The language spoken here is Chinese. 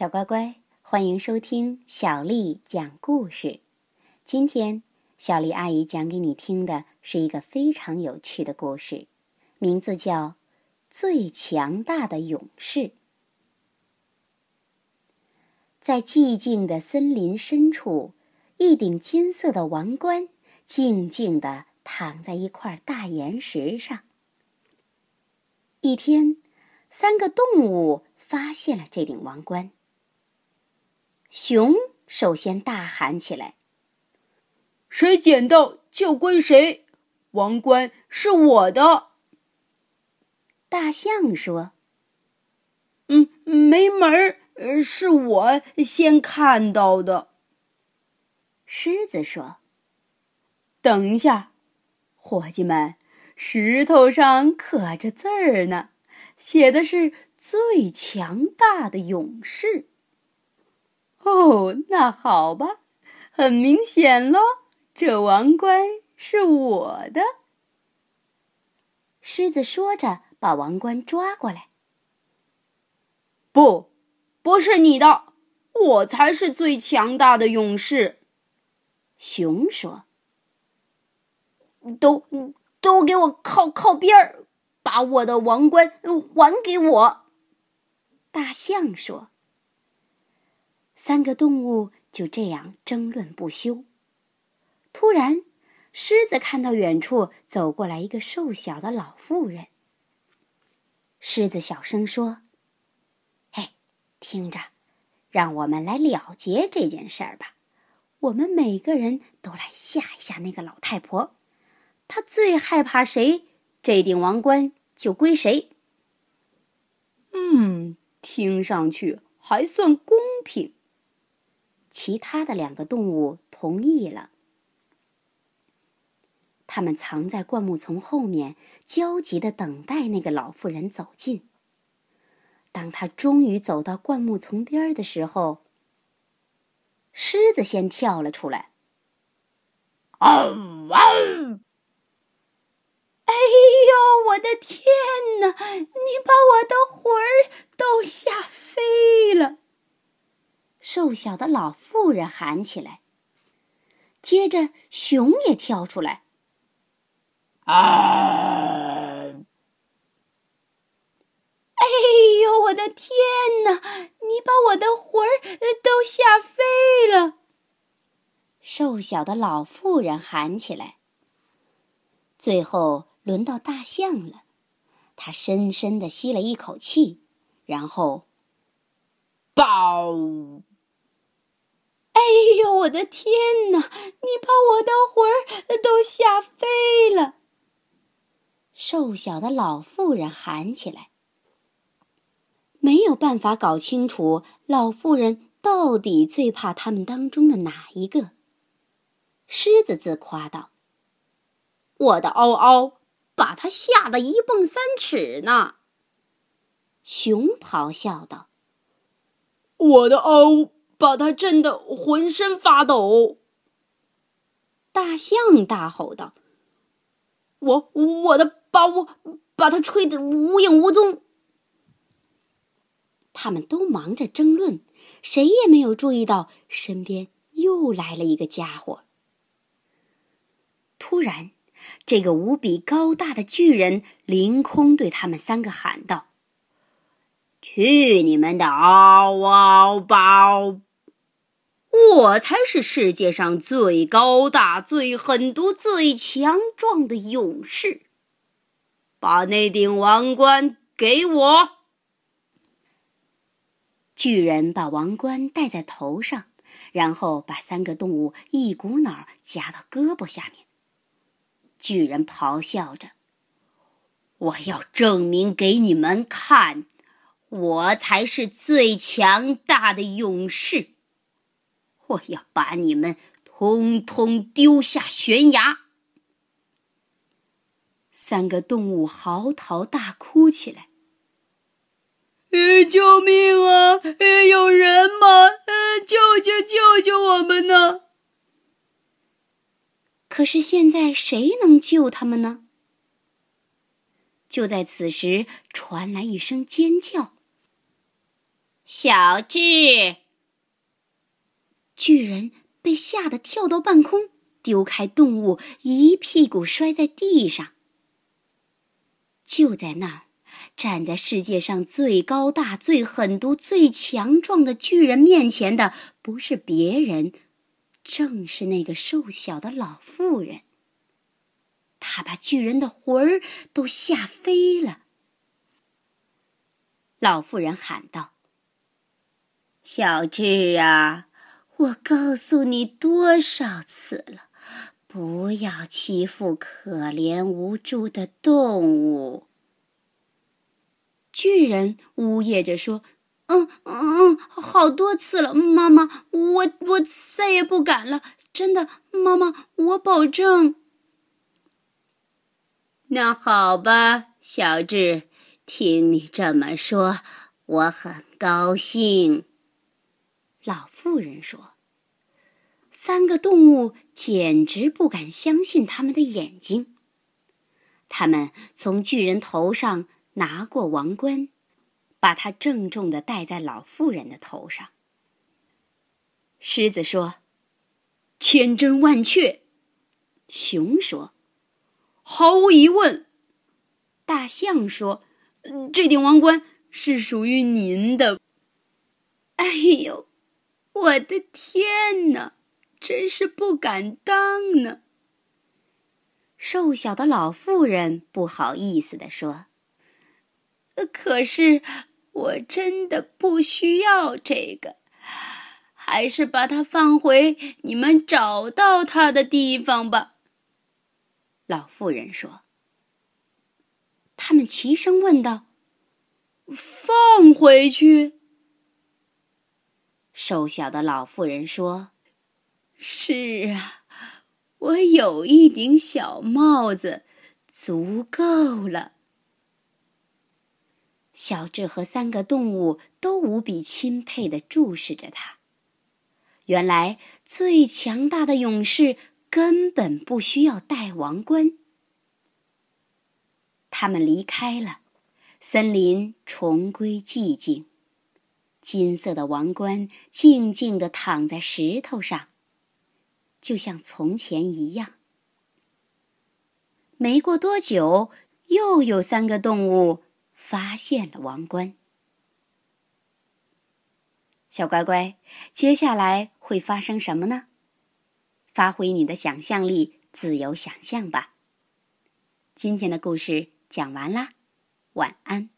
小乖乖，欢迎收听小丽讲故事。今天，小丽阿姨讲给你听的是一个非常有趣的故事，名字叫《最强大的勇士》。在寂静的森林深处，一顶金色的王冠静静地躺在一块大岩石上。一天，三个动物发现了这顶王冠。熊首先大喊起来：“谁捡到就归谁，王冠是我的。”大象说：“嗯，没门儿，是我先看到的。”狮子说：“等一下，伙计们。”石头上刻着字儿呢，写的是“最强大的勇士”。哦，那好吧，很明显喽，这王冠是我的。狮子说着，把王冠抓过来。不，不是你的，我才是最强大的勇士。熊说：“都。”都给我靠靠边儿，把我的王冠还给我！大象说。三个动物就这样争论不休。突然，狮子看到远处走过来一个瘦小的老妇人。狮子小声说：“嘿，听着，让我们来了结这件事儿吧。我们每个人都来吓一吓那个老太婆。”她最害怕谁，这顶王冠就归谁。嗯，听上去还算公平。其他的两个动物同意了。他们藏在灌木丛后面，焦急的等待那个老妇人走近。当他终于走到灌木丛边的时候，狮子先跳了出来。嗷嗷！哎呦，我的天哪！你把我的魂儿都吓飞！瘦小的老妇人喊起来。接着，熊也跳出来。啊！哎呦，我的天哪！你把我的魂儿都吓飞了！瘦小的老妇人喊起来。最后。轮到大象了，他深深的吸了一口气，然后，爆！哎呦，我的天哪！你把我的魂儿都吓飞了！瘦小的老妇人喊起来。没有办法搞清楚老妇人到底最怕他们当中的哪一个。狮子自夸道：“我的嗷嗷。”把他吓得一蹦三尺呢。熊咆哮道：“我的嗷，把他震得浑身发抖。”大象大吼道：“我我的把我把他吹得无影无踪。”他们都忙着争论，谁也没有注意到身边又来了一个家伙。突然。这个无比高大的巨人凌空对他们三个喊道：“去你们的嗷嗷包！我才是世界上最高大、最狠毒、最强壮的勇士！把那顶王冠给我！”巨人把王冠戴在头上，然后把三个动物一股脑夹到胳膊下面。巨人咆哮着：“我要证明给你们看，我才是最强大的勇士！我要把你们通通丢下悬崖！”三个动物嚎啕大哭起来：“救命啊！有人吗？救救救救我们呢！”可是现在谁能救他们呢？就在此时，传来一声尖叫。小智！巨人被吓得跳到半空，丢开动物，一屁股摔在地上。就在那儿，站在世界上最高大、最狠毒、最强壮的巨人面前的，不是别人，正是那个瘦小的老妇人。他把巨人的魂儿都吓飞了。老妇人喊道：“小智啊，我告诉你多少次了，不要欺负可怜无助的动物。”巨人呜咽着说：“嗯嗯嗯，好多次了，妈妈，我我再也不敢了，真的，妈妈，我保证。”那好吧，小智。听你这么说，我很高兴。”老妇人说。三个动物简直不敢相信他们的眼睛。他们从巨人头上拿过王冠，把它郑重的戴在老妇人的头上。狮子说：“千真万确。”熊说：“毫无疑问。”大象说。这顶王冠是属于您的。哎呦，我的天哪，真是不敢当呢！瘦小的老妇人不好意思地说：“可是我真的不需要这个，还是把它放回你们找到它的地方吧。”老妇人说。他们齐声问道：“放回去？”瘦小的老妇人说：“是啊，我有一顶小帽子，足够了。”小智和三个动物都无比钦佩的注视着他。原来，最强大的勇士根本不需要戴王冠。他们离开了，森林重归寂静。金色的王冠静静地躺在石头上，就像从前一样。没过多久，又有三个动物发现了王冠。小乖乖，接下来会发生什么呢？发挥你的想象力，自由想象吧。今天的故事。讲完啦，晚安。